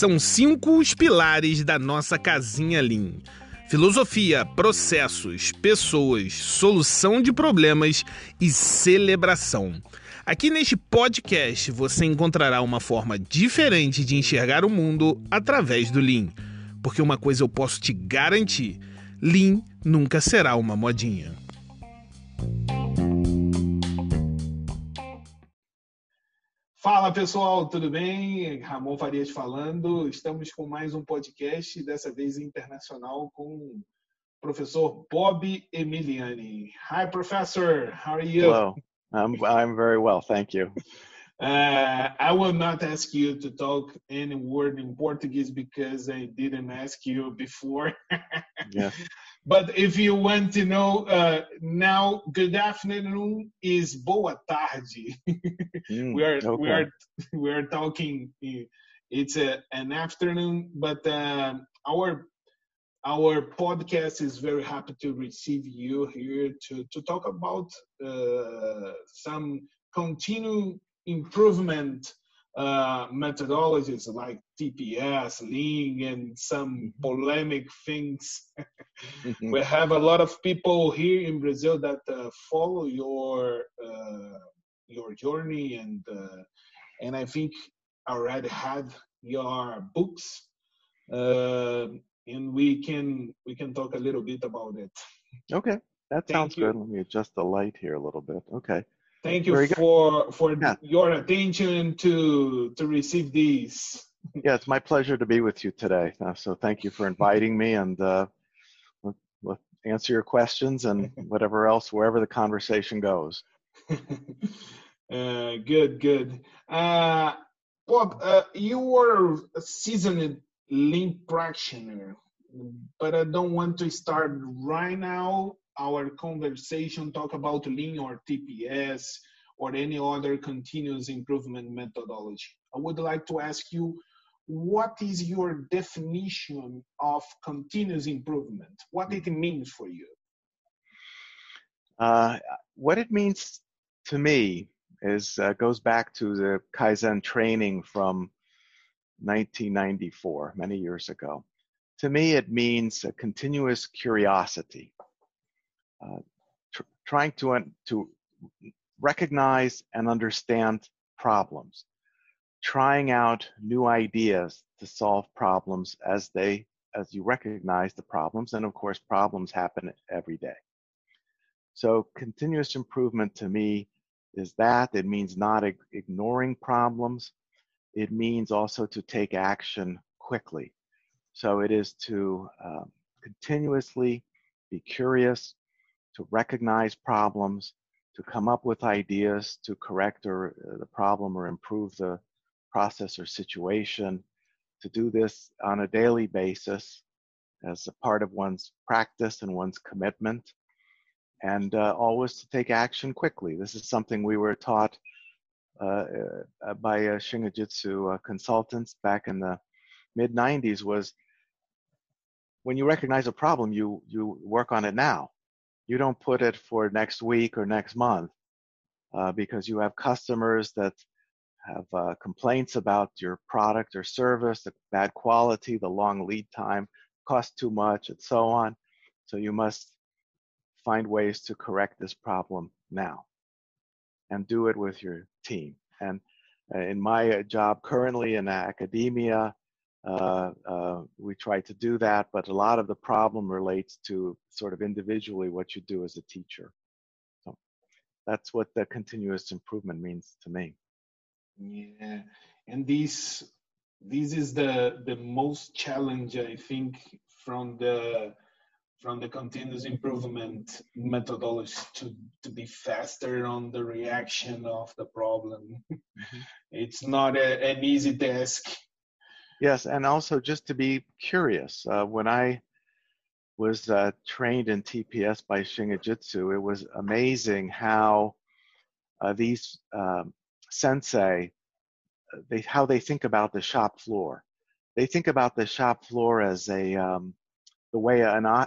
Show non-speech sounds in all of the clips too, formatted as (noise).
São cinco os pilares da nossa casinha Lean: filosofia, processos, pessoas, solução de problemas e celebração. Aqui neste podcast você encontrará uma forma diferente de enxergar o mundo através do Lean. Porque uma coisa eu posso te garantir: Lean nunca será uma modinha. Fala pessoal, tudo bem? Ramon Farias falando. Estamos com mais um podcast, dessa vez internacional, com o professor Bob Emiliani. Hi, professor. How are you? Hello. I'm, I'm very well, thank you. Uh, I will not ask you to talk any word in Portuguese because I didn't ask you before. (laughs) yeah. But if you want to know uh, now, good afternoon is boa tarde. Mm, we are okay. we are we are talking. It's a, an afternoon, but uh, our our podcast is very happy to receive you here to to talk about uh, some continued improvement uh, methodologies like TPS, Lean, and some polemic things. (laughs) Mhm. we have a lot of people here in Brazil that uh, follow your uh, your journey, and uh, and I think already had your books, uh, and we can we can talk a little bit about it. Okay, that Thank sounds you. good. Let me adjust the light here a little bit. Okay. Thank you for for Yeah. your attention to to receive these. (laughs) Yeah, it's my pleasure to be with you today. Uh, so thank you for inviting me and uh, we'll, we'll answer your questions and (laughs) whatever else, wherever the conversation goes. (laughs) uh, good, good. Uh, Bob, uh, you were a seasoned lean practitioner, but I don't want to start right now our conversation talk about lean or TPS or any other continuous improvement methodology. I would like to ask you what is your definition of continuous improvement? What it means for you? Uh, what it means to me is uh, goes back to the Kaizen training from 1994, many years ago. To me, it means a continuous curiosity, tr- trying to to recognize and understand problems, trying out new ideas to solve problems as they as you recognize the problems, and of course, problems happen every day. So continuous improvement to me is that. It means not ig- ignoring problems. It means also to take action quickly. So it is to uh, continuously be curious, to recognize problems, to come up with ideas to correct or uh, the problem or improve the process or situation. To do this on a daily basis as a part of one's practice and one's commitment and uh, always to take action quickly. This is something we were taught uh, uh, by uh, Shingijutsu uh, consultants back in the mid 90s was when you recognize a problem, you, you work on it now. You don't put it for next week or next month uh, because you have customers that have uh, complaints about your product or service, the bad quality, the long lead time, cost too much, and so on. So you must find ways to correct this problem now and do it with your team. And uh, in my uh, job currently in academia, uh, uh, we try to do that, but a lot of the problem relates to sort of individually what you do as a teacher. So that's what the continuous improvement means to me. Yeah, and this this is the the most challenge I think from the from the continuous improvement methodology to to be faster on the reaction of the problem. (laughs) it's not a, an easy task. Yes, and also just to be curious. Uh, when I was uh, trained in TPS by Shingijutsu, it was amazing how uh, these um, sensei, they how they think about the shop floor. They think about the shop floor as a um, the way an uh,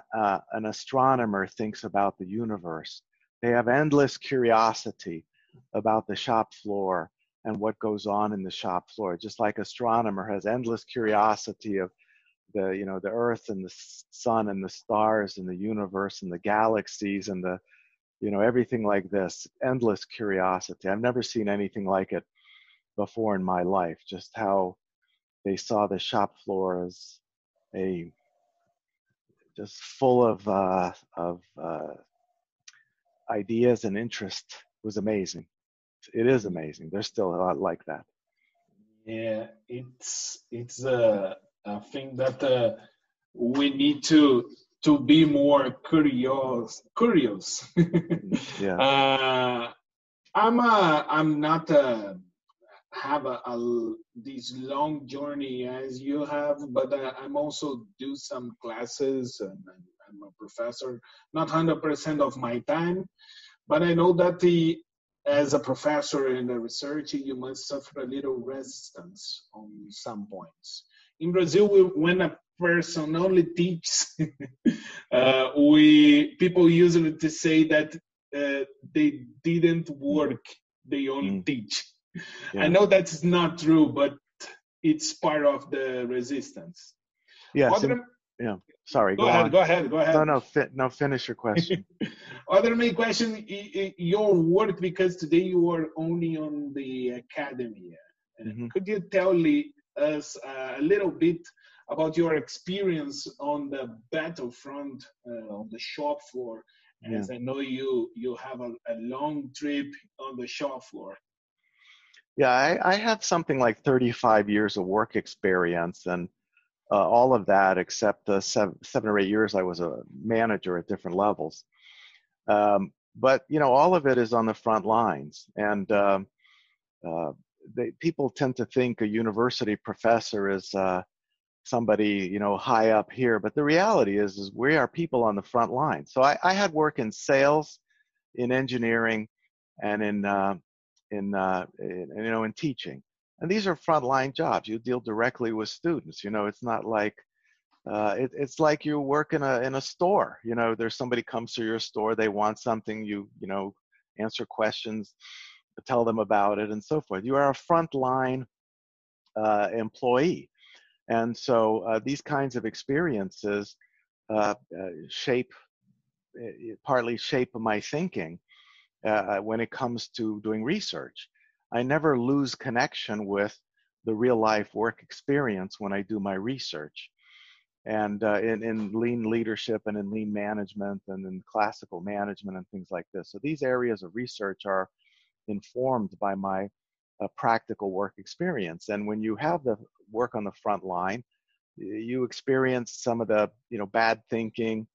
an astronomer thinks about the universe. They have endless curiosity about the shop floor and what goes on in the shop floor. Just like astronomer has endless curiosity of the you know the Earth and the sun and the stars and the universe and the galaxies and the you know everything like this. Endless curiosity. I've never seen anything like it before in my life. Just how they saw the shop floor as a just full of uh, of uh, ideas and interest was amazing. It is amazing. There's still a lot like that. Yeah, it's it's a, a thing that uh, we need to to be more curious. Curious. (laughs) yeah. Uh, I'm a, I'm not a have a, a, this long journey as you have, but uh, I'm also do some classes and I'm a professor. Not hundred percent of my time, but I know that the as a professor and a researcher, you must suffer a little resistance on some points. In Brazil, we, when a person only teaches, (laughs) uh, we people usually to say that uh, they didn't work; they only mm. teach yeah. I know that's not true, but it's part of the resistance. Yes. Other, yeah. Sorry. Go, go ahead. On. Go ahead. Go ahead. No, no. Fi- no. Finish your question. (laughs) Other main question: Your work, because today you are only on the academy. Mm-hmm. Could you tell us a little bit about your experience on the battlefront, uh, on the shop floor? As yeah. I know you you have a, a long trip on the shop floor. Yeah, I, I have something like 35 years of work experience, and uh, all of that, except uh, seven, seven or eight years, I was a manager at different levels. Um, but you know, all of it is on the front lines, and um, uh, they, people tend to think a university professor is uh, somebody you know high up here, but the reality is, is we are people on the front line. So I, I had work in sales, in engineering, and in uh, in, uh, in, you know in teaching and these are frontline jobs. You deal directly with students you know it's not like uh, it, it's like you work in a in a store you know there's somebody comes to your store they want something you you know answer questions tell them about it and so forth. You are a frontline uh, employee. And so uh, these kinds of experiences uh, uh, shape eh, partly shape my thinking uh, when it comes to doing research. I never lose connection with the real life work experience when I do my research. And uh, in, in lean leadership and in lean management and in classical management and things like this. So these areas of research are informed by my uh, practical work experience. And when you have the work on the front line, you experience some of the you know bad thinking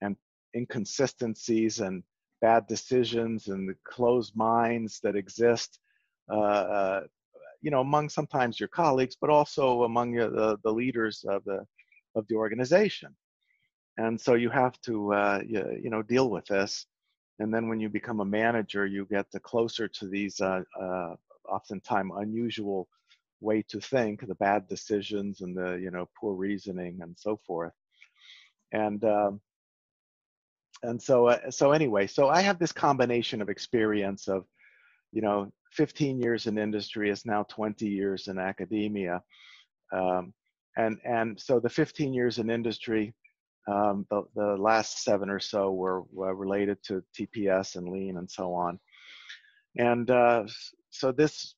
and inconsistencies and bad decisions and the closed minds that exist, you know, among sometimes your colleagues, but also among the, the leaders of the of the organization. And so you have to, uh, you, you, know, deal with this. And then when you become a manager, you get the closer to these uh, uh, oftentimes unusual way to think, the bad decisions and the, you know, poor reasoning and so forth. And um, and so uh, so anyway so i have this combination of experience of you know 15 years in industry is now 20 years in academia um, and and so the 15 years in industry um, the, the last seven or so were, were, related to tps and lean and so on and uh, so this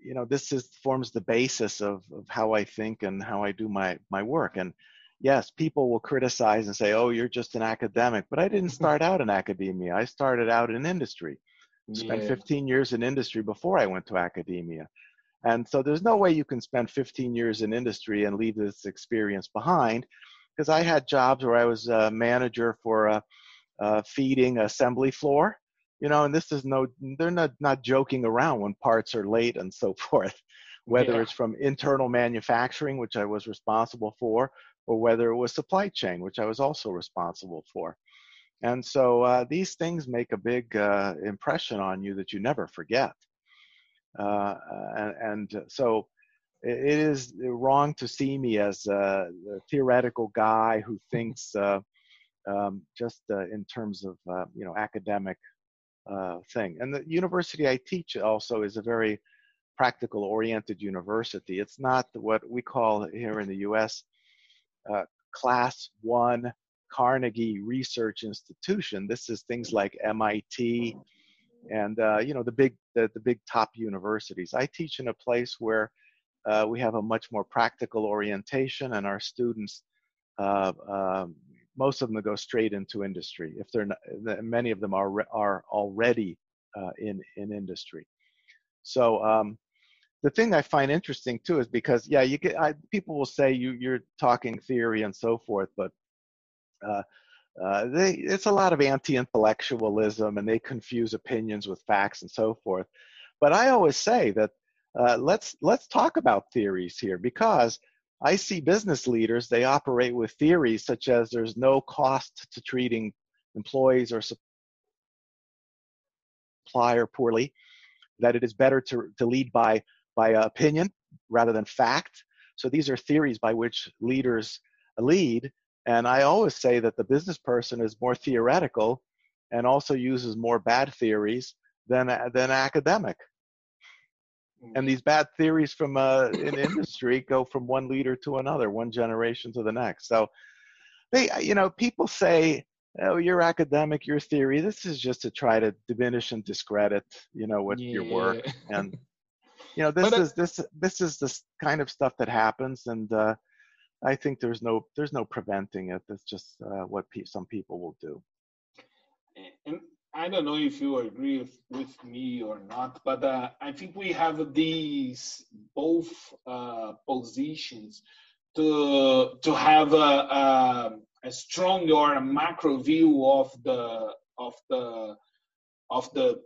you know this is forms the basis of, of how i think and how i do my my work and yes, people will criticize and say, oh, you're just an academic. But I didn't (laughs) start out in academia. I started out in industry. Spent yeah. 15 years in industry before I went to academia. And so there's no way you can spend 15 years in industry and leave this experience behind because I had jobs where I was a manager for a, a feeding assembly floor, you know, and this is no, they're not, not joking around when parts are late and so (laughs) forth whether yeah. it's from internal manufacturing, which I was responsible for, or whether it was supply chain, which I was also responsible for. And so uh, these things make a big uh, impression on you that you never forget. Uh, and, and, so it is wrong to see me as a, theoretical guy who thinks (laughs) uh, um, just uh, in terms of uh, you know academic uh, thing. And the university I teach also is a very practical oriented university. It's not what we call here in the US uh, class one Carnegie research institution. This is things like MIT and uh, you know the big the, the big top universities. I teach in a place where uh, we have a much more practical orientation, and our students, uh, um, most of them go straight into industry. If they're not, many of them are are already uh, in in industry. So um, the thing I find interesting too is because yeah, you get I, people will say you you're talking theory and so forth, but uh, uh, they it's a lot of anti-intellectualism and they confuse opinions with facts and so forth. But I always say that uh, let's let's talk about theories here because I see business leaders they operate with theories such as there's no cost to treating employees or supplier poorly, that it is better to to lead by by opinion rather than fact. So these are theories by which leaders lead. And I always say that the business person is more theoretical and also uses more bad theories than than academic. And mm. these bad theories from uh, an industry go from one leader to another, one generation to the next. So they, you know, people say, "Oh, you're academic, your theory." This is just to try to diminish and discredit, you know, what yeah. your work and you know (laughs) this but is this this is the kind of stuff that happens and uh, i think there's no there's no preventing it. That's just uh, what pe- some people will do. And i don't know if you agree with, me or not but uh, i think we have these both uh, positions to to have a, a, a strong or a macro view of the of the of the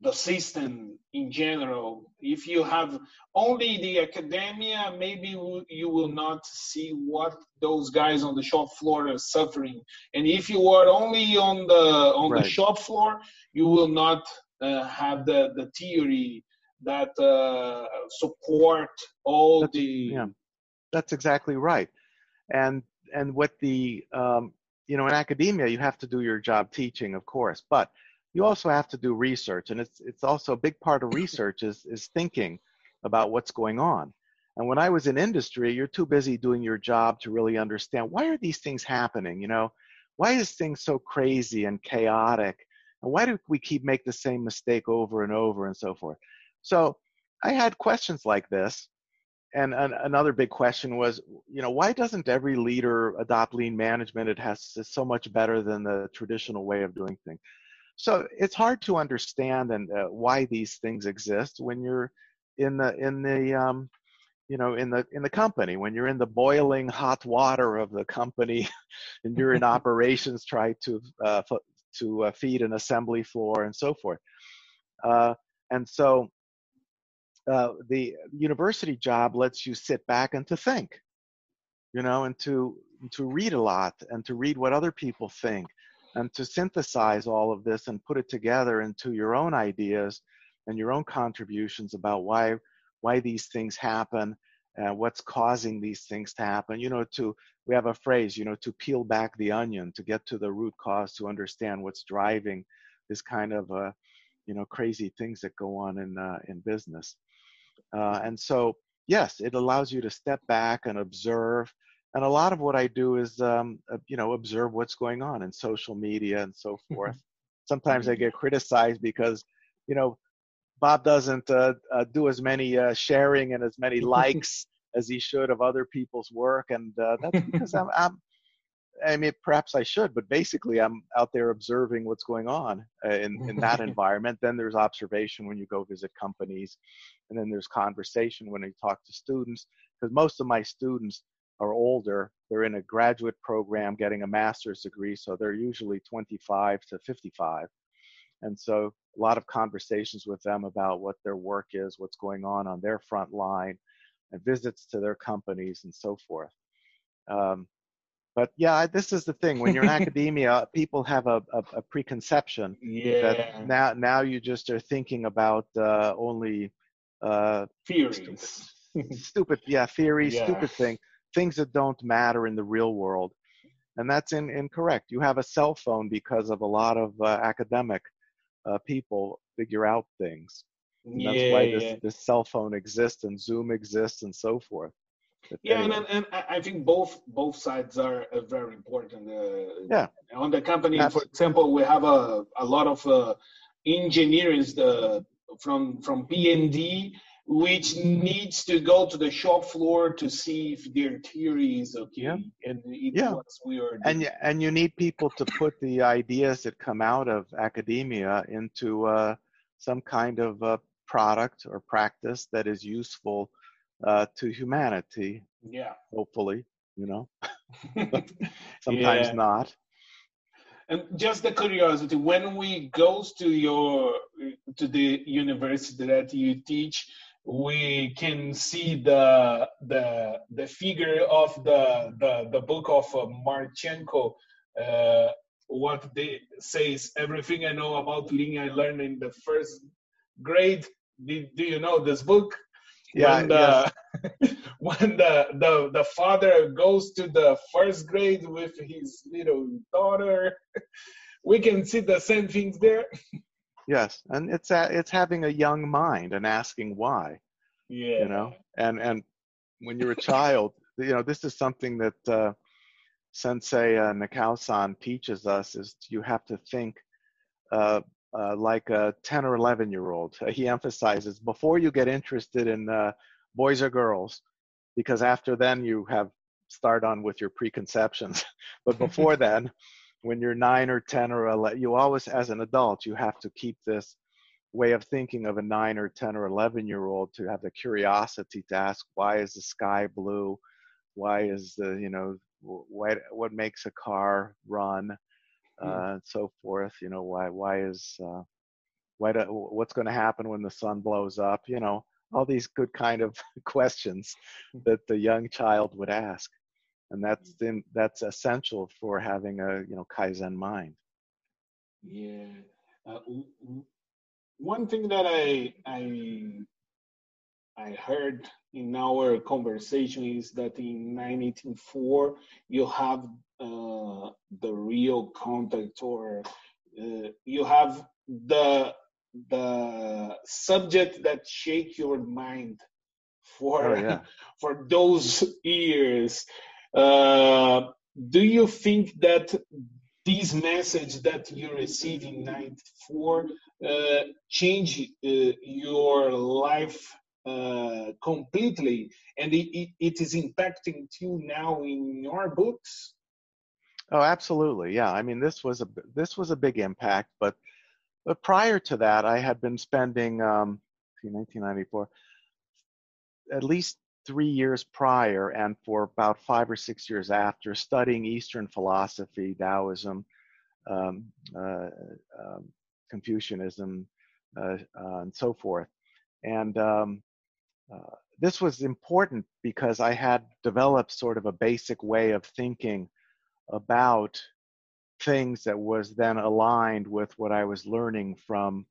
the system in general. If you have only the academia, maybe you will not see what those guys on the shop floor are suffering. And if you are only on the on right. the shop floor, you will not uh, have the the theory that uh, support all that's, the. Yeah, that's exactly right. And and what the um, you know in academia you have to do your job teaching, of course, but you also have to do research and it's it's also a big part of (laughs) research is is thinking about what's going on. And when i was in industry you're too busy doing your job to really understand why are these things happening you know? Why is things so crazy and chaotic? And why do we keep make the same mistake over and over and so forth? So i had questions like this and an, another big question was you know why doesn't every leader adopt lean management? It has it's so much better than the traditional way of doing things so it's hard to understand and uh, why these things exist when you're in the in the um, you know in the in the company when you're in the boiling hot water of the company (laughs) and you're in (laughs) operations try to uh, to uh, feed an assembly floor and so forth. Uh, and so uh, the university job lets you sit back and to think you know and to to read a lot and to read what other people think and to synthesize all of this and put it together into your own ideas and your own contributions about why why these things happen and what's causing these things to happen. You know to we have a phrase you know to peel back the onion to get to the root cause to understand what's driving this kind of uh, you know crazy things that go on in uh, in business. Uh, and so yes it allows you to step back and observe and a lot of what I do is, um, uh, you know, observe what's going on in social media and so forth. (laughs) Sometimes I mm-hmm. get criticized because, you know, Bob doesn't uh, uh, do as many uh, sharing and as many (laughs) likes as he should of other people's work, and uh, that's because (laughs) I'm, I'm, I mean, perhaps I should, but basically, I'm out there observing what's going on uh, in in that environment. Then there's observation when you go visit companies, and then there's conversation when you talk to students. Because most of my students are older. They're in a graduate program getting a master's degree, so they're usually 25 to 55. And so a lot of conversations with them about what their work is, what's going on on their front line, and visits to their companies and so forth. Um, but yeah, this is the thing. When you're in (laughs) academia, people have a, a, a, preconception yeah. that now now you just are thinking about uh, only uh, theories. stupid, yeah, theories, (laughs) yeah. stupid thing things that don't matter in the real world. And that's in, incorrect. You have a cell phone because of a lot of uh, academic uh, people figure out things. And yeah, that's why this, yeah. this cell phone exists and Zoom exists and so forth. But Yeah, anyway, and, and I think both both sides are uh, very important. Uh, Yeah. On the company, Abs- for example, we have a, a lot of uh, engineers the, from from P&D which needs to go to the shop floor to see if their theory is okay Yeah. and it Yeah. was we are and and you need people to put the ideas that come out of academia into uh, some kind of uh, product or practice that is useful uh, to humanity. yeah Hopefully, you know. (laughs) Sometimes Yeah. not. And just the curiosity, when we goes to your to the university that you teach, we can see the the the figure of the the, the book of uh, Martichenko. Uh, what they says everything I know about Lean I learned in the first grade. Do, do you know this book? Yeah. when yes. (laughs) when the, the the father goes to the first grade with his little daughter (laughs) we can see the same things there (laughs) Yes. And it's a, it's having a young mind and asking why. yeah you know and and when you're a (laughs) child you know this is something that uh, sensei uh, Nakao-san teaches us is you have to think uh, uh, like a 10 or 11 year old (laughs) he emphasizes before you get interested in uh, boys or girls because after then you have start on with your preconceptions (laughs) but before then when you're 9 or 10 or 11 you always as an adult you have to keep this way of thinking of a 9 or 10 or 11 year old to have the curiosity to ask why is the sky blue? Why is the you know wh- why what makes a car run? Uh, and so forth you know why why is uh, why do, what's going to happen when the sun blows up? You know all these good kind of (laughs) questions that the young child would ask and that's in, that's essential for having a you know kaizen mind. Yeah. Uh, one thing that i i i heard in our conversation is that in 1984 you have uh, the real contact or uh, you have the the subject that shake your mind for oh yeah. (laughs) for those years do you think that this message that you received in 94 uh, changed uh, your life uh, completely and it, it, is impacting you now in your books Oh, absolutely. Yeah. I mean, this was a this was a big impact, but but prior to that, I had been spending um, see, 1994 at least three years prior, and for about five or six years after, studying Eastern philosophy, Taoism, um, uh, um, Confucianism, uh, uh, and so forth. And um, uh, this was important because I had developed sort of a basic way of thinking about things that was then aligned with what I was learning from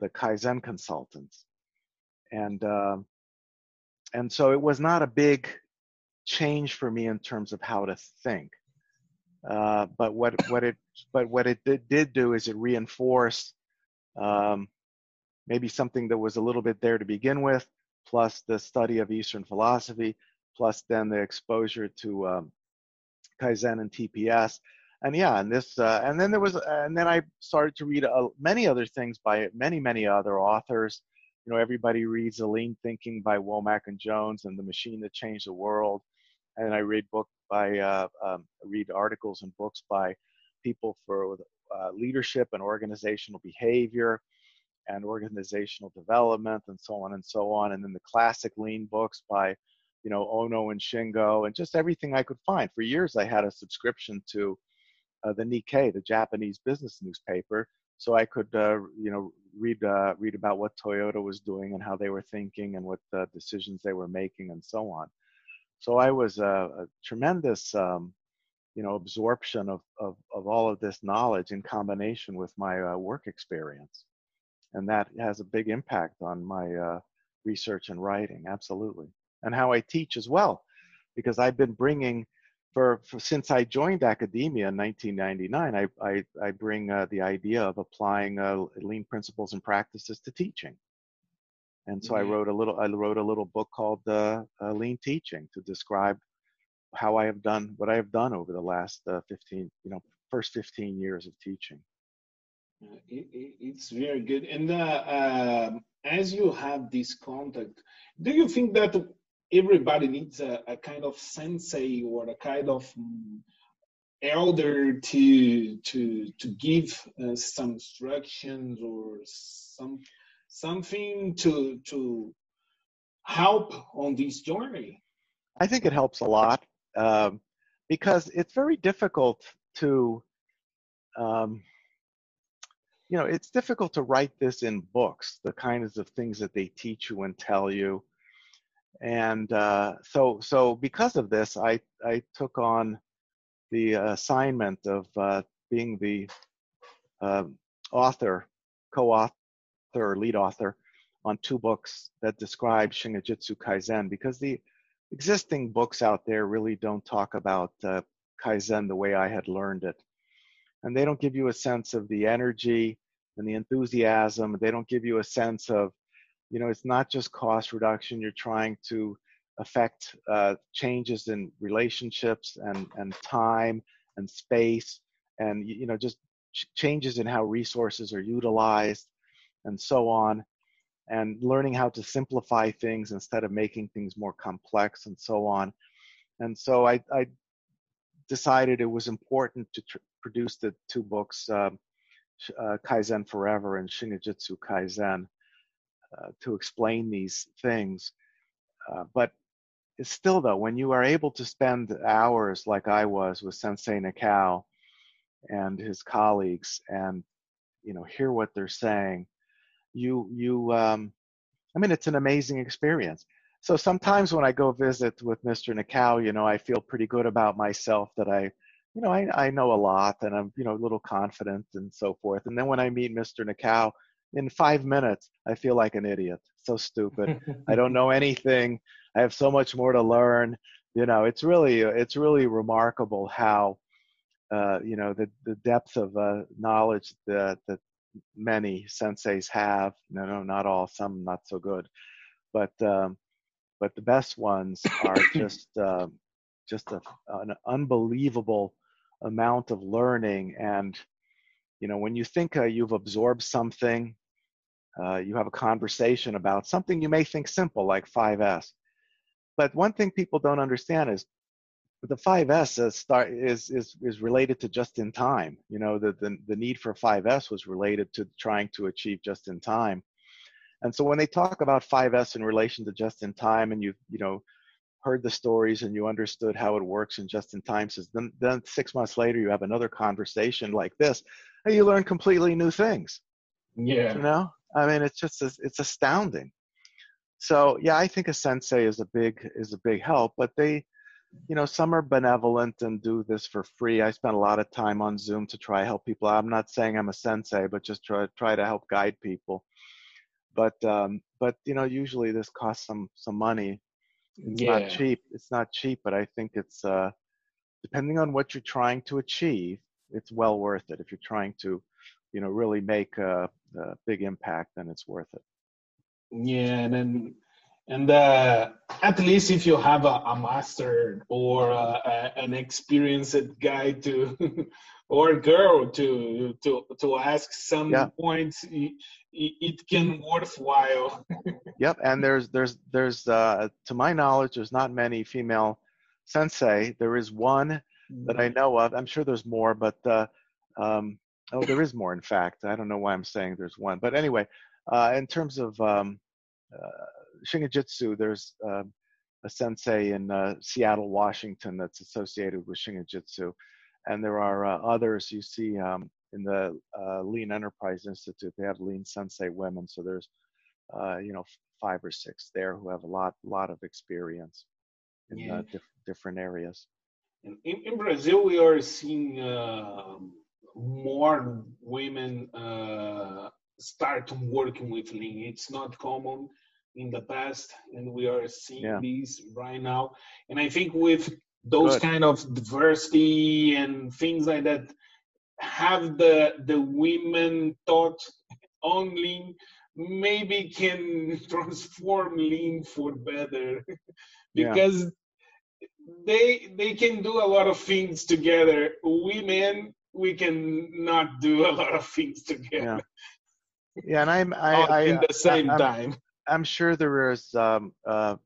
the Kaizen consultants. And uh, and so it was not a big change for me in terms of how to think. Uh, but what what it but what it did, did do is it reinforced um, maybe something that was a little bit there to begin with, plus the study of Eastern philosophy, plus then the exposure to um, Kaizen and TPS. And yeah, and this, uh, and then there was, and then I started to read uh, many other things by many, many other authors. You know, everybody reads The Lean Thinking by Womack and Jones and The Machine That Changed the World. And I read book by, uh, um, read articles and books by people for uh, leadership and organizational behavior and organizational development and so on and so on. And then the classic lean books by, you know, Ohno and Shingo and just everything I could find. For years, I had a subscription to uh, the Nikkei, the Japanese business newspaper, so I could, uh, you know, read uh, read about what Toyota was doing and how they were thinking and what uh, decisions they were making and so on. So I was a, a tremendous, um, you know, absorption of, of of all of this knowledge in combination with my uh, work experience and that has a big impact on my uh, research and writing absolutely and how i teach as well because i've been bringing for, for, since I joined academia in 1999, I I, I bring uh, the idea of applying uh, lean principles and practices to teaching, and so mm-hmm. I wrote a little I wrote a little book called uh, uh, Lean Teaching to describe how I have done what I have done over the last uh, 15 you know first 15 years of teaching. It, it, it's very good. And uh, um, as you have this contact, do you think that everybody needs a, a kind of sensei or a kind of um, elder to to to give uh, some instructions or some something to to help on this journey. I think it helps a lot um, because it's very difficult to um, you know it's difficult to write this in books the kinds of things that they teach you and tell you and uh, so so because of this, I I took on the assignment of uh, being the uh, author, co-author, or lead author on two books that describe Shingijutsu Kaizen because the existing books out there really don't talk about uh, Kaizen the way I had learned it. And they don't give you a sense of the energy and the enthusiasm. They don't give you a sense of you know it's not just cost reduction you're trying to affect uh, changes in relationships and and time and space and you know just ch- changes in how resources are utilized and so on and learning how to simplify things instead of making things more complex and so on. And so i, I decided it was important to tr- produce the two books uh, uh, kaizen forever and shingijutsu kaizen uh, to explain these things. Uh, but still, though, when you are able to spend hours like I was with Sensei Nakao and his colleagues, and you know, hear what they're saying, you you um, I mean, it's an amazing experience. So sometimes when I go visit with Mr. Nakao, you know, I feel pretty good about myself that I, you know, I, I know a lot and I'm, you know, a little confident and so forth. And then when I meet Mr. Nakao, in five minutes, I feel like an idiot. So stupid. I don't (laughs) know anything. I have so much more to learn. You know, it's really it's really remarkable how uh, you know the the depth of uh, knowledge that that many senseis have. No, no, not all. Some not so good, but um, but the best ones are (laughs) just uh, just a, an unbelievable amount of learning and you know when you think uh, you've absorbed something uh, you have a conversation about something you may think simple like 5S. But one thing people don't understand is the 5S is, start, is, is, is related to just in time. You know, the, the, the need for 5S was related to trying to achieve just in time. And so when they talk about 5S in relation to just in time and you, you know, heard the stories and you understood how it works in just in time says then, then six months later you have another conversation like this and you learn completely new things yeah you know I mean, it's just it's astounding. So yeah, I think a sensei is a big is a big help, but they, you know, some are benevolent and do this for free. I spend a lot of time on Zoom to try help people. I'm not saying I'm a sensei, but just try try to help guide people. But um, but you know, usually this costs some some money. It's yeah. not cheap. It's not cheap, but I think it's uh, depending on what you're trying to achieve, it's well worth it. If you're trying to you know really make a, a big impact, then it's worth it. Yeah, and then and uh, at least if you have a, a master or a, an experienced guy to (laughs) or girl to to to ask some yeah. points it, it, can worthwhile (laughs) yep and there's there's there's uh, to my knowledge there's not many female sensei there is one that i mm. know of i'm sure there's more but uh, um, Oh, there is more, in fact. I don't know why I'm saying there's one. But anyway, uh, in terms of um, uh, Shingijutsu, there's uh, a sensei in uh, Seattle, Washington that's associated with Shingijutsu. And there are uh, others you see um, in the uh, Lean Enterprise Institute. They have Lean Sensei women. So there's, you know, five or six there who have a lot, lot of experience in yeah. diff- different areas. In, in, Brazil, we are seeing um, more women uh, start working with lean. It's not common in the past, and we are seeing yeah. these right now. And I think with those Good. kind of diversity and things like that have the the women thought on lean maybe can (laughs) transform lean for better (laughs) Yeah. because they they can do a lot of things together women we can not do a lot of things together Yeah, and I'm I, I in the same I'm, time I'm sure there is um uh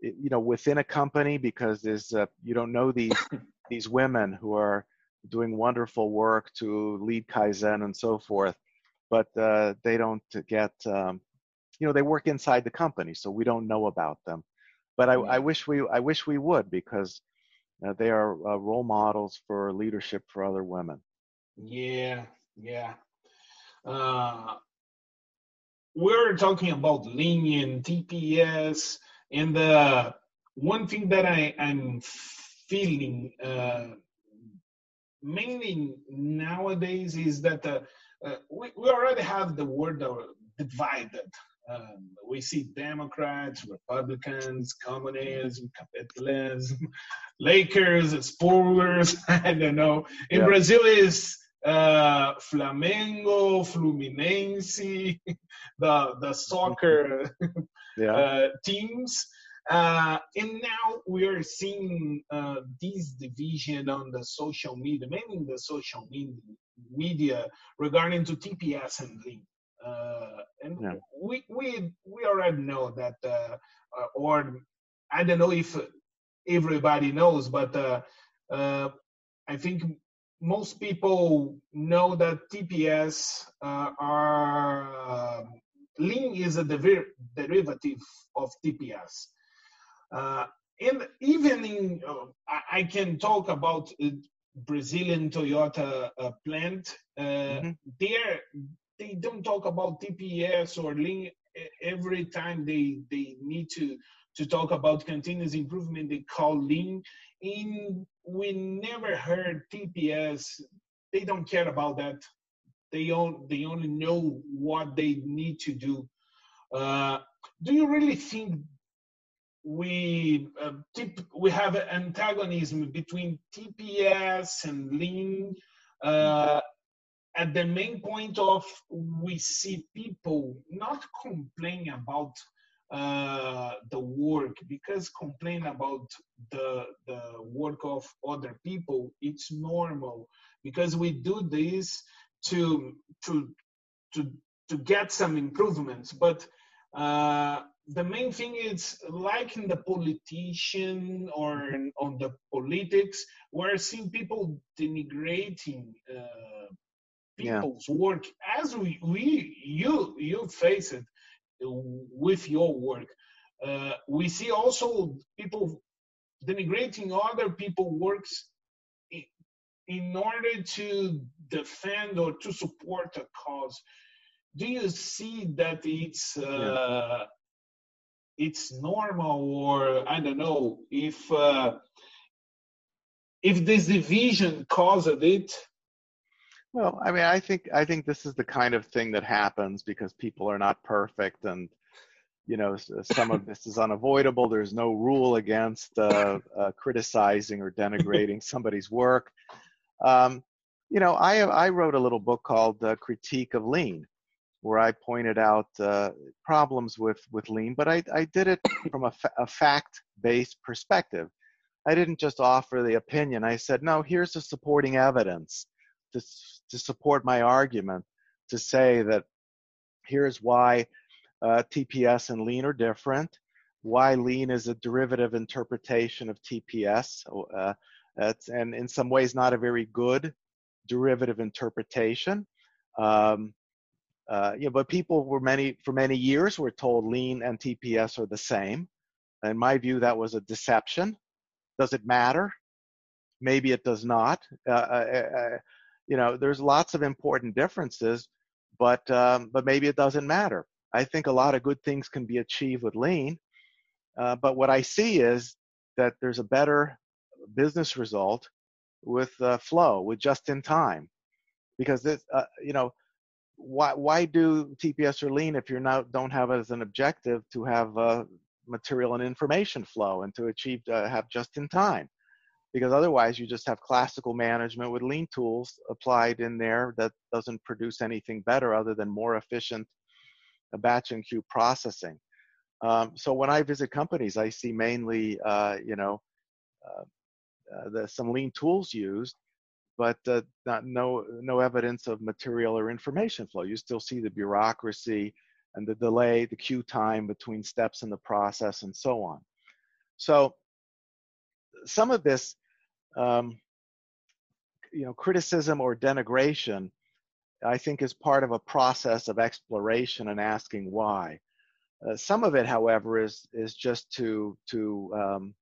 you know within a company because there's uh, you don't know these (coughs) these women who are doing wonderful work to lead kaizen and so forth, but uh, they don't get um, you know they work inside the company so we don't know about them. But I, I wish we I wish we would because uh, they are uh, role models for leadership for other women. Yeah, yeah. Uh, we're talking about Lean, TPS, and uh, one thing that I, I'm feeling uh, mainly nowadays is that uh, uh, we, we already have the word divided. Um, we see Democrats, Republicans, communism, capitalism, (laughs) Lakers, Spurs. (laughs) I don't know. In Yeah. Brazil is uh, Flamengo, Fluminense, (laughs) the the soccer (laughs) Yeah, uh, teams. Uh, and now we are seeing uh, this division on the social media, mainly in the social media, media regarding to TPS and Lean. Uh, and Yeah. we, we, we already know that, uh, uh, or I don't know if everybody knows, but uh, uh, I think most people know that TPS uh, are um, Lean is a dever- derivative of TPS. Uh, and even in, uh, I, I can talk about uh, Brazilian Toyota uh, plant. Uh, Mhm. There, they don't talk about TPS or Lean every time they they need to to talk about continuous improvement. They call Lean. In we never heard TPS. They don't care about that they all they only know what they need to do. Uh, do you really think we uh, tip, we have an antagonism between TPS and Lean? Uh, at the main point of we see people not complain about uh, the work because complain about the the work of other people it's normal. Because we do this to to to to get some improvements. But uh, the main thing is like in the politician or in, on the politics we're seeing people denigrating uh, Yeah. people's work as we we you you face it with your work. Uh, we see also people denigrating other people works in order to defend or to support a cause. Do you see that it's uh, it's normal or i don't know if uh, if this division caused it Well, I mean, I think I think this is the kind of thing that happens because people are not perfect, and you know, some of this is unavoidable. There's no rule against uh, uh, criticizing or denigrating somebody's work. Um, you know, I I wrote a little book called uh, Critique of Lean, where I pointed out uh, problems with with Lean, but I I did it from a, fa- a fact-based perspective. I didn't just offer the opinion. I said, no, here's the supporting evidence to, to support my argument to say that here's why uh, TPS and lean are different, why lean is a derivative interpretation of TPS, uh, and in some ways not a very good derivative interpretation. Um, uh, you know, but people were many for many years were told lean and TPS are the same. In my view, that was a deception. Does it matter? Maybe it does not. Uh, uh, uh, you know, there's lots of important differences, but um, but maybe it doesn't matter. I think a lot of good things can be achieved with lean, uh, but what I see is that there's a better business result with uh, flow, with just in time, because this, uh, you know, why why do TPS or lean if you're not don't have as an objective to have uh, material and information flow and to achieve uh, have just in time? Because otherwise you just have classical management with lean tools applied in there that doesn't produce anything better other than more efficient batch and queue processing. Um, so when I visit companies, I see mainly, uh, you know, uh, uh, the, some lean tools used, but uh, not, no, no evidence of material or information flow. You still see the bureaucracy and the delay, the queue time between steps in the process, and so on. So some of this, um, you know, criticism or denigration, I think is part of a process of exploration and asking why. Uh, some of it, however, is is just to to um,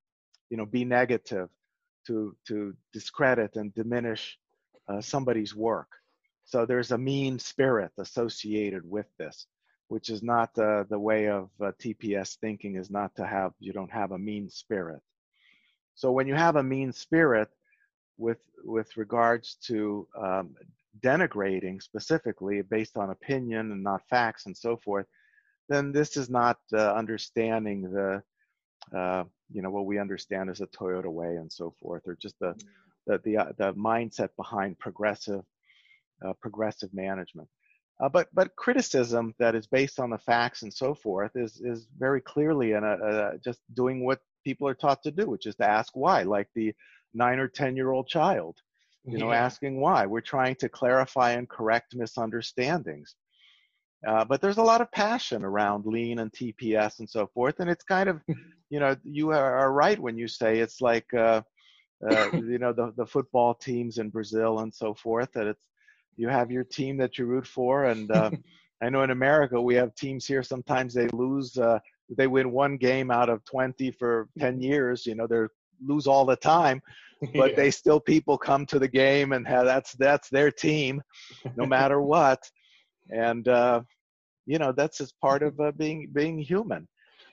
you know be negative, to to discredit and diminish uh, somebody's work. So there's a mean spirit associated with this, which is not the the way of uh, TPS thinking. Is not to have you don't have a mean spirit. So when you have a mean spirit with with regards to um, denigrating specifically based on opinion and not facts and so forth, then this is not uh, understanding the uh, you know what we understand as a Toyota way and so forth, or just the the the, uh, the mindset behind progressive uh, progressive management. Uh, but but criticism that is based on the facts and so forth is is very clearly in a, a, just doing what people are taught to do, which is to ask why, like the nine or ten year old child, you know, asking why. We're trying to clarify and correct misunderstandings. Uh, but there's a lot of passion around lean and TPS and so forth, and it's kind of, (laughs) you know, you are right when you say it's like, uh, uh, (laughs) you know, the the football teams in Brazil and so forth. That it's you have your team that you root for, and uh, (laughs) I know in America we have teams here. Sometimes they lose, uh, they win one game out of 20 for 10 years. You know, they lose all the time, (laughs) but yeah. they still people come to the game and have, that's that's their team, no matter (laughs) what. And uh, you know that's just part of uh, being being human.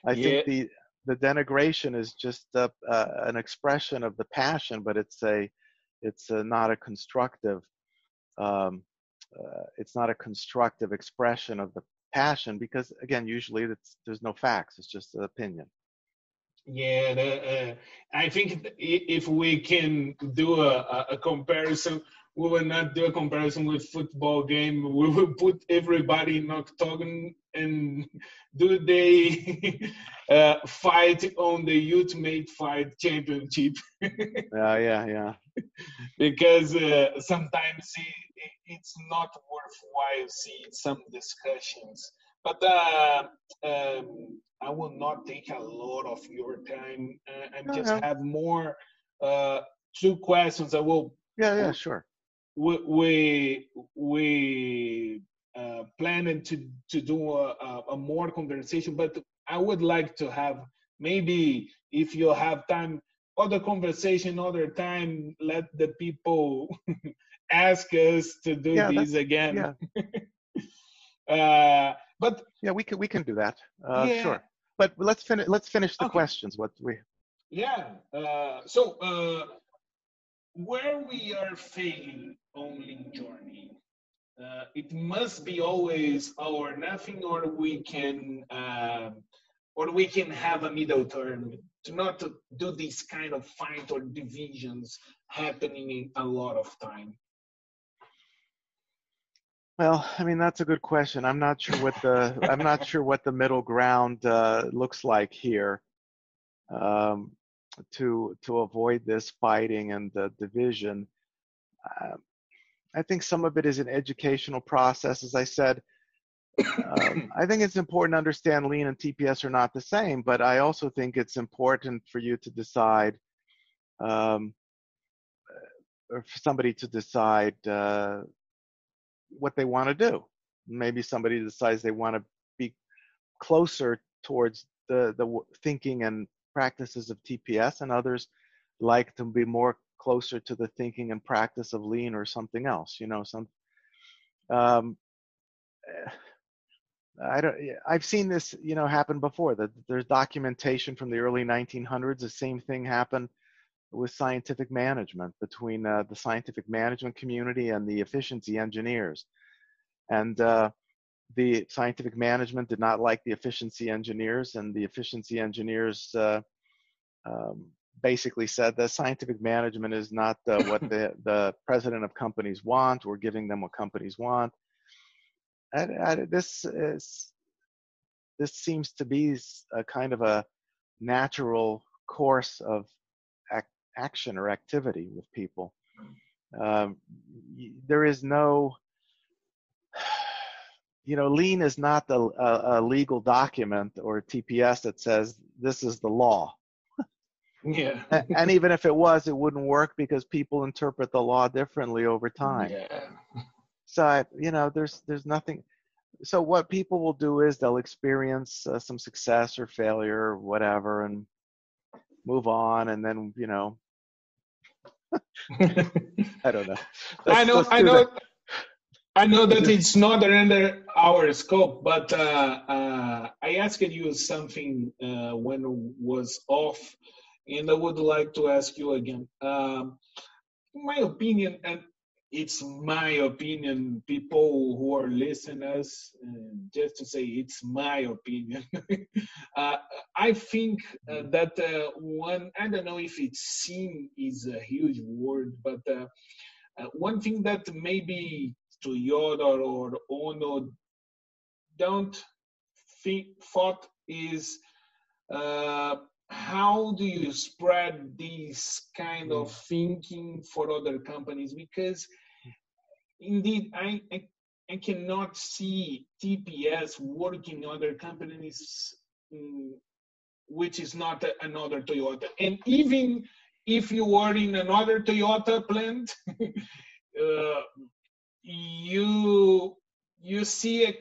I yeah. think the the denigration is just uh, an expression of the passion, but it's a it's a, not a constructive um, uh, it's not a constructive expression of the passion because again usually there's no facts it's just an opinion. Yeah the, uh, i think if we can do a, a comparison we will not do a comparison with football game. (laughs) We will put everybody in octagon and (laughs) do they (laughs) uh, fight on the Ultimate Fight Championship. yeah, yeah, yeah. because uh, sometimes it, it's not worthwhile see some discussions. But uh, um, I will not take a lot of your time uh, and just have more uh, two questions. I will. Yeah, yeah, sure we we uh, planning to to do a, a, more conversation, but I would like to have maybe if you have time, other conversation, other time. Let the people (laughs) ask us to do yeah, this again. Yeah. (laughs) uh, but yeah, we can we can do that. Uh, yeah. Sure. But let's finish. Let's finish the okay. questions. What we. Yeah. Uh, so uh, where we are failing on lean journey, uh, it must be always our nothing, or we can, uh, or we can have a middle term to not to do these kind of fight or divisions happening a lot of time. Well, I mean that's a good question. I'm not sure what the I'm not sure what the middle ground uh, looks like here. Um, to to avoid this fighting and the division. Uh, I think some of it is an educational process, as I said. Um, (coughs) I think it's important to understand lean and TPS are not the same, but I also think it's important for you to decide, um, or for somebody to decide uh, what they want to do. Maybe somebody decides they want to be closer towards the the thinking and practices of TPS, and others like to be more closer to the thinking and practice of lean or something else. You know, some. Um, eh, I don't. I've seen this, you know, happen before. That there's documentation from the early 1900s. The same thing happened with scientific management between uh, the scientific management community and the efficiency engineers, and uh, the scientific management did not like the efficiency engineers, and the efficiency engineers uh, um, basically said that scientific management is not uh, what (laughs) the, the president of companies want. We're giving them what companies want. And, and this is this seems to be a kind of a natural course of ac- action or activity with people. Um, there is no, (sighs) you know, lean is not the, a, a legal document or TPS that says this is the law. Yeah. and even if it was, it wouldn't work because people interpret the law differently over time. Yeah. So I, you know, there's there's nothing. So what people will do is they'll experience uh, some success or failure or whatever, and move on, and then you know, (laughs) I don't know. (laughs) Let's, I know, I know, that. I know that it's not under our scope, but uh, uh, I asked you something uh, when it was off, and I would like to ask you again. Um, in my opinion, and it's my opinion, people who are listening us, uh, just to say it's my opinion. (laughs) uh, I think uh, that uh, one, I don't know if it's seen is a huge word, but uh, uh, one thing that maybe Toyota or Ohno don't think thought is uh, how do you spread this kind of thinking for other companies? Because indeed, I, I, I cannot see TPS working in other companies, mm, which is not another Toyota. And even if you are in another Toyota plant, (laughs) uh, you you see a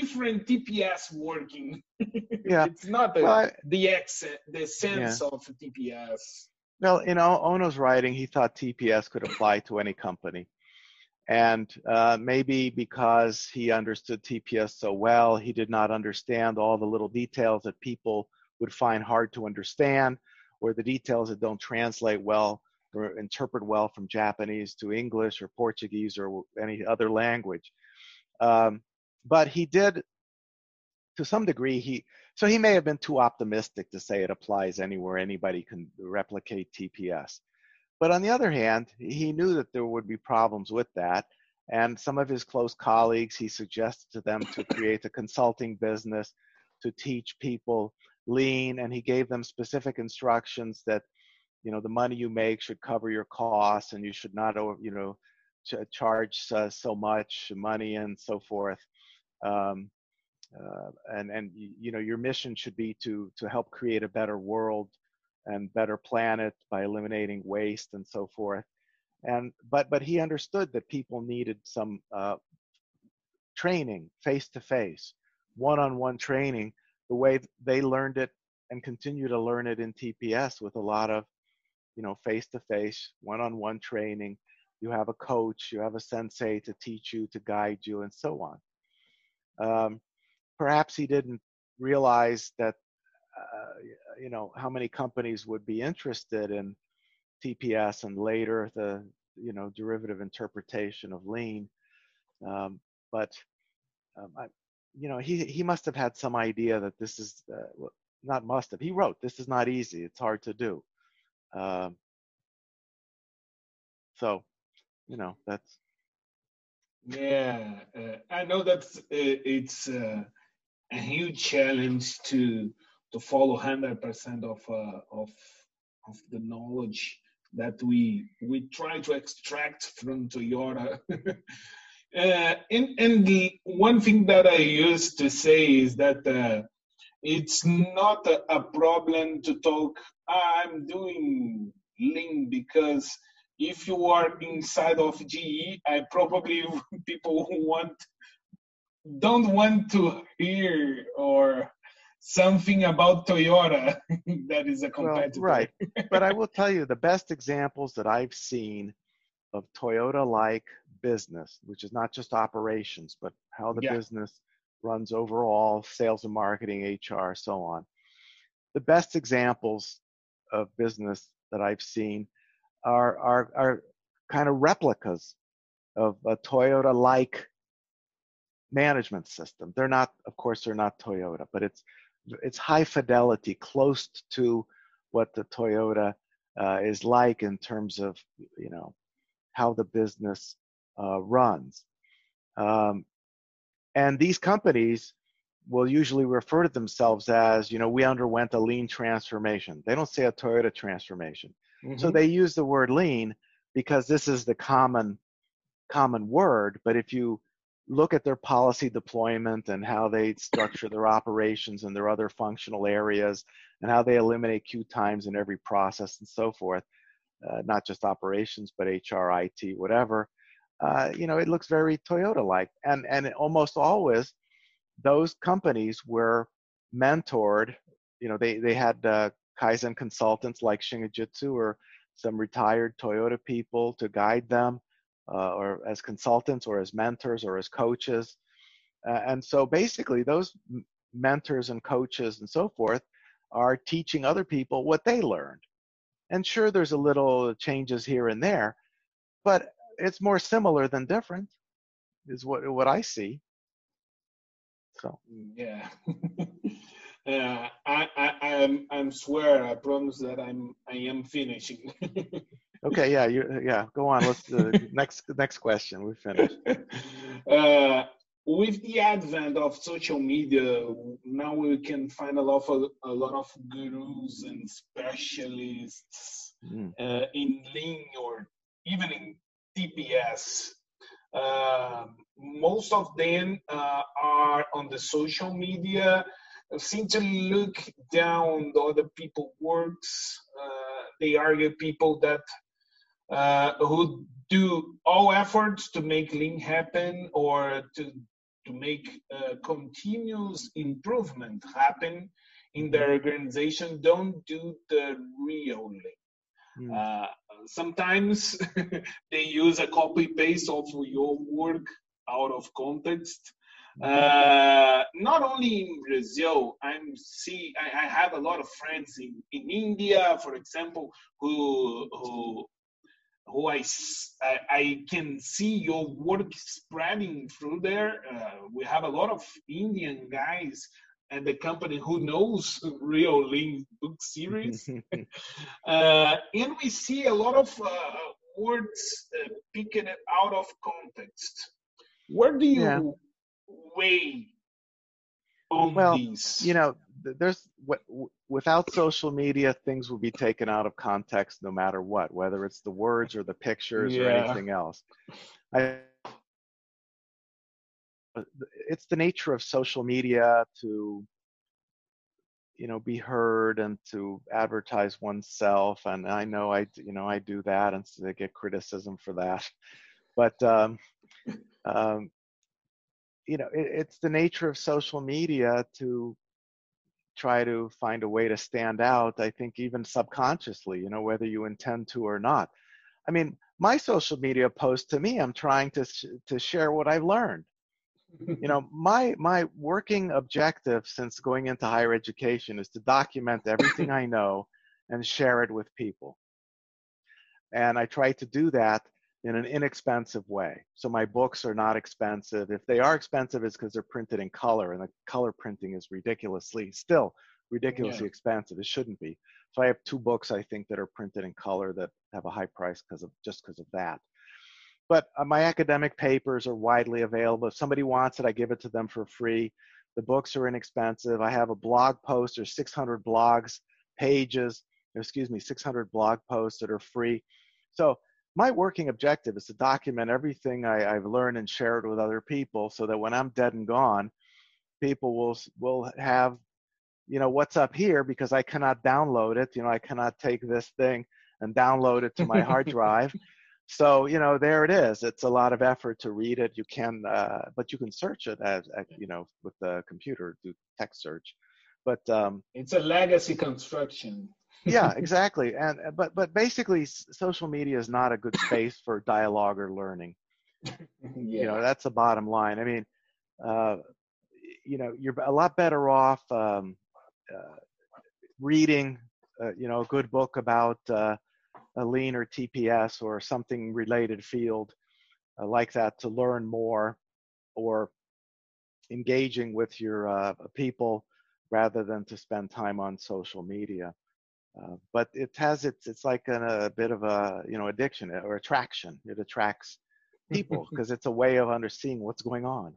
different TPS working. (laughs) Yeah. it's not the, Well, the accent, the sense of TPS. Well, in Ohno's writing, he thought TPS could apply to any company. And uh, maybe because he understood TPS so well, he did not understand all the little details that people would find hard to understand, or the details that don't translate well or interpret well from Japanese to English or Portuguese or any other language. Um, but he did, to some degree, he so he may have been too optimistic to say it applies anywhere anybody can replicate TPS. But on the other hand, he knew that there would be problems with that. And some of his close colleagues, he suggested to them to create a consulting business to teach people lean. And he gave them specific instructions that, you know, the money you make should cover your costs and you should not, you know, ch- charge uh, so much money and so forth. Um, uh, and and you know your mission should be to to help create a better world and better planet by eliminating waste and so forth. And but but he understood that people needed some uh, training face to face one-on-one training the way they learned it and continue to learn it in tps with a lot of you know face to face one-on-one training. You have a coach you have a sensei to teach you to guide you and so on um, perhaps he didn't realize that uh, you know how many companies would be interested in TPS and later the you know derivative interpretation of lean. Um, but um, I, you know he he must have had some idea that this is uh, not must have he wrote this is not easy it's hard to do. Um, so you know that's Yeah, uh, I know that uh, it's uh, a huge challenge to to follow hundred percent of uh, of of the knowledge that we we try to extract from Toyota. (laughs) uh, and and the one thing that I used to say is that uh, it's not a, a problem to talk. "Ah, I'm doing lean because if you are inside of GE, I probably (laughs) people who want don't want to hear or something about Toyota (laughs) that is a well, competitor. right but I (laughs) will tell you the best examples that I've seen of Toyota like business, which is not just operations, but how the Yeah. business runs overall, sales and marketing, HR, so on. The best examples of business that I've seen are are, are kind of replicas of a Toyota like management system. They're not, of course, they're not Toyota, but it's it's high fidelity, close to what the Toyota uh, is like in terms of you know how the business uh, runs. Um, and these companies will usually refer to themselves as, you know, we underwent a lean transformation. They don't say a Toyota transformation. Mm-hmm. So they use the word lean because this is the common common word. But if you look at their policy deployment and how they structure their operations and their other functional areas and how they eliminate queue times in every process and so forth, uh, not just operations, but HR, IT, whatever, uh, you know, it looks very Toyota-like. And, and almost always, those companies were mentored, you know, they, they had uh, Kaizen consultants like Shingijutsu or some retired Toyota people to guide them uh, or as consultants or as mentors or as coaches. Uh, and so basically, those m- mentors and coaches and so forth are teaching other people what they learned. And sure, there's a little changes here and there, but it's more similar than different, is what what I see. So yeah. (laughs) Uh, I, I, I'm, I'm swear. I promise that I'm, I am finishing. (laughs) okay. Yeah. You, yeah. Go on. Let's uh, (laughs) next, next question. We finished. (laughs) Uh, with the advent of social media, now we can find a lot of a lot of gurus and specialists mm. uh, in Lean or even in TPS. Uh, most of them uh, are on the social media seem to look down the other people works. Uh, they argue people that uh, who do all efforts to make lean happen or to to make uh, continuous improvement happen in their organization don't do the real lean. Mm. sometimes (laughs) they use a copy paste of your work out of context uh, not only in Brazil, I'm see I, I, have a lot of friends in, in India, for example, who who who I, I, I can see your work spreading through there. Uh, we have a lot of Indian guys at the company who knows (laughs) real Lean book series, (laughs) uh, and we see a lot of uh, words uh, picked out of context. Where do you yeah way on well, these? You know, there's what without social media, things will be taken out of context no matter what, whether it's the words or the pictures yeah. or anything else. I, it's the nature of social media to you know be heard and to advertise oneself and i know i you know i do that and so they get criticism for that but um, um, you know it, it's the nature of social media to try to find a way to stand out i think even subconsciously you know whether you intend to or not. I mean my social media post to me i'm trying to sh- to share what i've learned. You know (laughs) my my working objective since going into higher education is to document everything (laughs) i know and share it with people. And i try to do that in an inexpensive way. So my books are not expensive. If they are expensive, it's because they're printed in color, and the color printing is ridiculously still ridiculously yeah. expensive. It shouldn't be. So I have two books I think that are printed in color that have a high price because of just because of that. But uh, my academic papers are widely available. If somebody wants it, I give it to them for free. The books are inexpensive. I have a blog post. There's 600 blogs pages. Excuse me, 600 blog posts that are free. So my working objective is to document everything I, have learned and share it with other people so that when I'm dead and gone, people will will have, you know, what's up here because I cannot download it. You know, I cannot take this thing and download it to my hard (laughs) drive. So you know, there it is. It's a lot of effort to read it. You can, uh, but you can search it as, as you know with the computer, do text search. But um, it's a legacy construction yeah, (laughs) exactly. And uh, but but basically, social media is not a good space for dialogue or learning. yeah. You know, that's the bottom line. I mean, uh, you know, you're a lot better off um, uh, reading, uh, you know, a good book about uh, a lean or TPS or something related field uh, like that to learn more, or engaging with your people rather than to spend time on social media. Uh, but it has its it's like an, a bit of a you know addiction or attraction. It attracts people (laughs) because it's a way of understanding what's going on.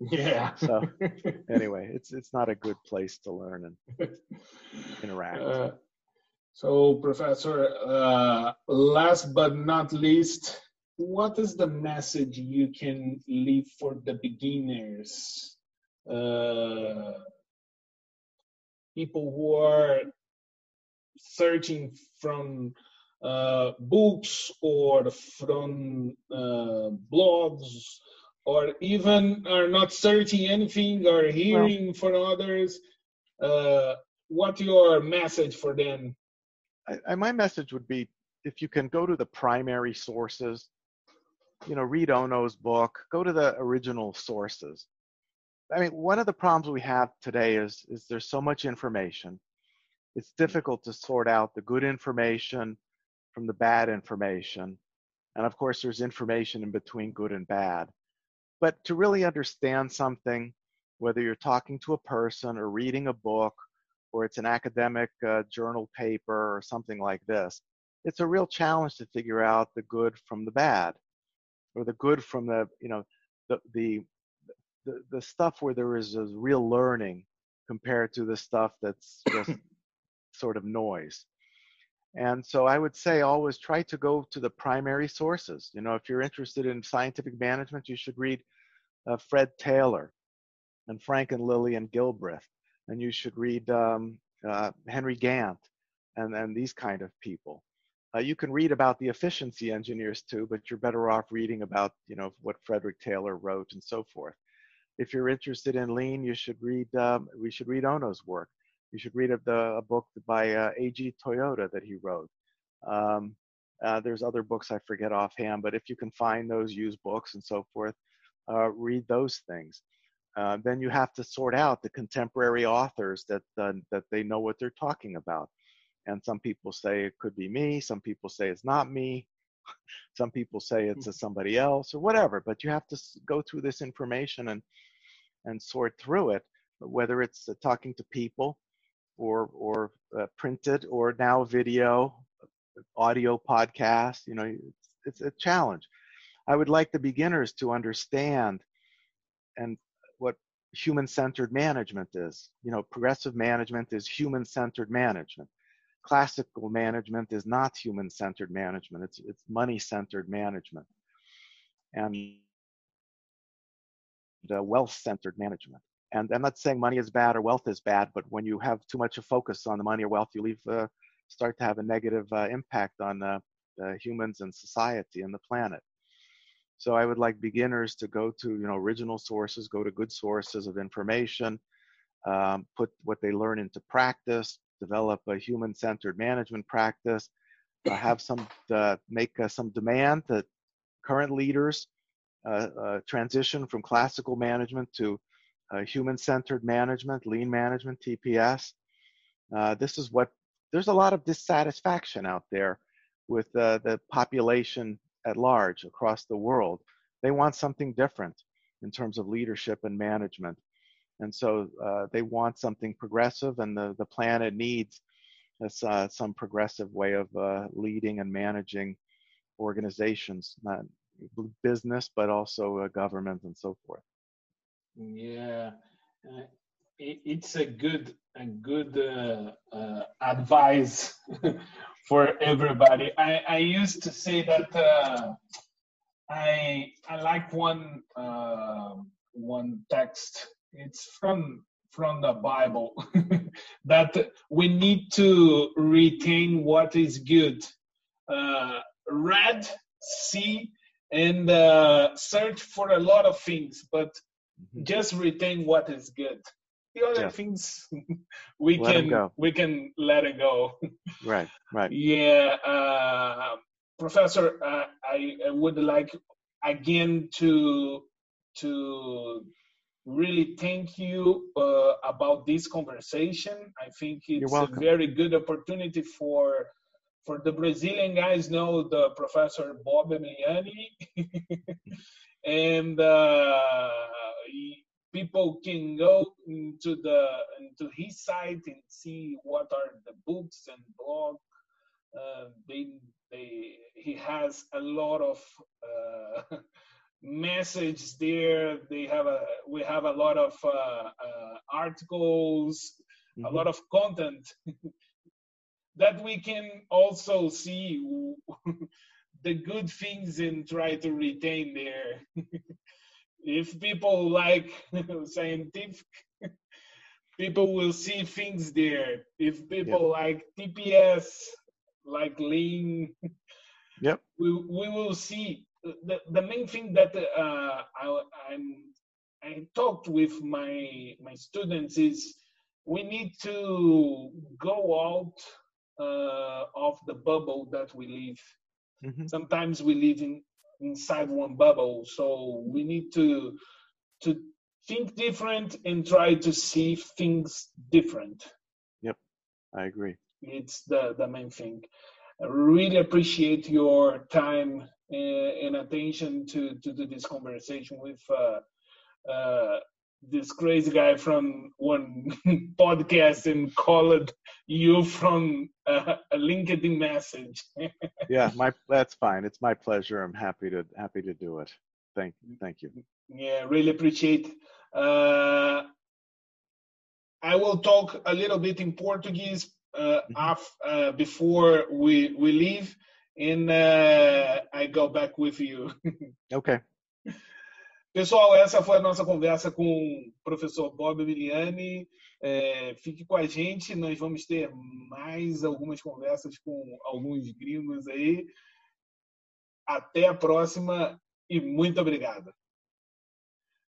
yeah. (laughs) so (laughs) anyway, it's it's not a good place to learn and interact. Uh, so, Professor, uh, last but not least, what is the message you can leave for the beginners? Uh, people who are searching from uh, books or from uh, blogs or even are not searching anything or hearing well, for others uh, what your message for them? I, I, my message would be if you can go to the primary sources you know read Ohno's book go to the original sources. I mean one of the problems we have today is is there's so much information it's difficult to sort out the good information from the bad information. And of course, there's information in between good and bad. But to really understand something, whether you're talking to a person or reading a book, or it's an academic uh, journal paper or something like this, it's a real challenge to figure out the good from the bad, or the good from the, you know, the the the, the stuff where there is a real learning compared to the stuff that's just sort of noise. And so I would say always try to go to the primary sources. You know, if you're interested in scientific management, you should read uh, Fred Taylor and Frank and Lillian Gilbreth, and you should read um, uh, Henry Gantt and, and these kind of people. Uh, you can read about the efficiency engineers too, but you're better off reading about, you know, what Frederick Taylor wrote and so forth. If you're interested in lean, you should read, um, we should read Ohno's work you should read a, the, a book by uh, Eiji Toyoda that he wrote. Um, uh, there's other books I forget offhand, but if you can find those used books and so forth, uh, read those things. Uh, then you have to sort out the contemporary authors that uh, that they know what they're talking about. And some people say it could be me. Some people say it's not me. (laughs) some people say it's a somebody else or whatever. But you have to go through this information and and sort through it. Whether it's uh, talking to people, or or uh, printed or now video, audio podcast. You know, it's, it's a challenge. I would like the beginners to understand and what human-centered management is. You know, progressive management is human-centered management. Classical management is not human-centered management. It's it's money-centered management, and uh, wealth-centered management and I'm not saying money is bad or wealth is bad, but when you have too much of focus on the money or wealth, you leave uh, start to have a negative uh, impact on uh, humans and society and the planet. So I would like beginners to go to you know original sources, go to good sources of information, um, put what they learn into practice, develop a human-centered management practice, uh, have some uh, make uh, some demand that current leaders transition from classical management to uh, human-centered management, lean management, TPS. Uh, this is what there's a lot of dissatisfaction out there with uh, the population at large across the world. They want something different in terms of leadership and management, and so uh, they want something progressive, and the the planet needs uh, some progressive way of uh, leading and managing organizations, not business, but also government and so forth. Yeah, uh, it, it's a good a good uh, uh, advice (laughs) for everybody. I, I used to say that uh, I I like one uh, one text. It's from from the Bible (laughs) that we need to retain what is good. Uh, read, see, and search for a lot of things, but Mm-hmm. Just retain what is good. The other yeah. things (laughs) we let can we can let it go. (laughs) right, right. Yeah, uh, Professor, uh, I, I would like again to to really thank you uh, about this conversation. I think it's a very good opportunity for for the Brazilian guys know the Professor Bob Emiliani, (laughs) and uh, people can go into the into his site and see what are the books and blog. Uh, they they he has a lot of uh, (laughs) message there. They have a we have a lot of uh, uh articles, mm-hmm. a lot of content (laughs) that we can also see (laughs) the good things and try to retain there. If people like (laughs) scientific, (laughs) people will see things there. If people yep. like TPS, like lean, (laughs) yep, we we will see. The the main thing that uh, I, I'm I talked with my my students is we need to go out uh, of the bubble that we live. Mm-hmm. Sometimes we live in inside one bubble, so we need to to think different and try to see things different. Yep, I agree. It's the the main thing. I really appreciate your time uh, and attention to to do this conversation with uh, uh, this crazy guy from one (laughs) podcast and called you from a, a LinkedIn message. (laughs) yeah, my that's fine. It's my pleasure. I'm happy to happy to do it. Thank thank you. Yeah, really appreciate. Uh, I will talk a little bit in Portuguese uh, mm-hmm. uh, before we we leave, and uh, I go back with you. (laughs) okay. Pessoal, essa foi a nossa conversa com o professor Bob Emiliani. É, fique com a gente, nós vamos ter mais algumas conversas com alguns gringos aí. Até a próxima e muito obrigado.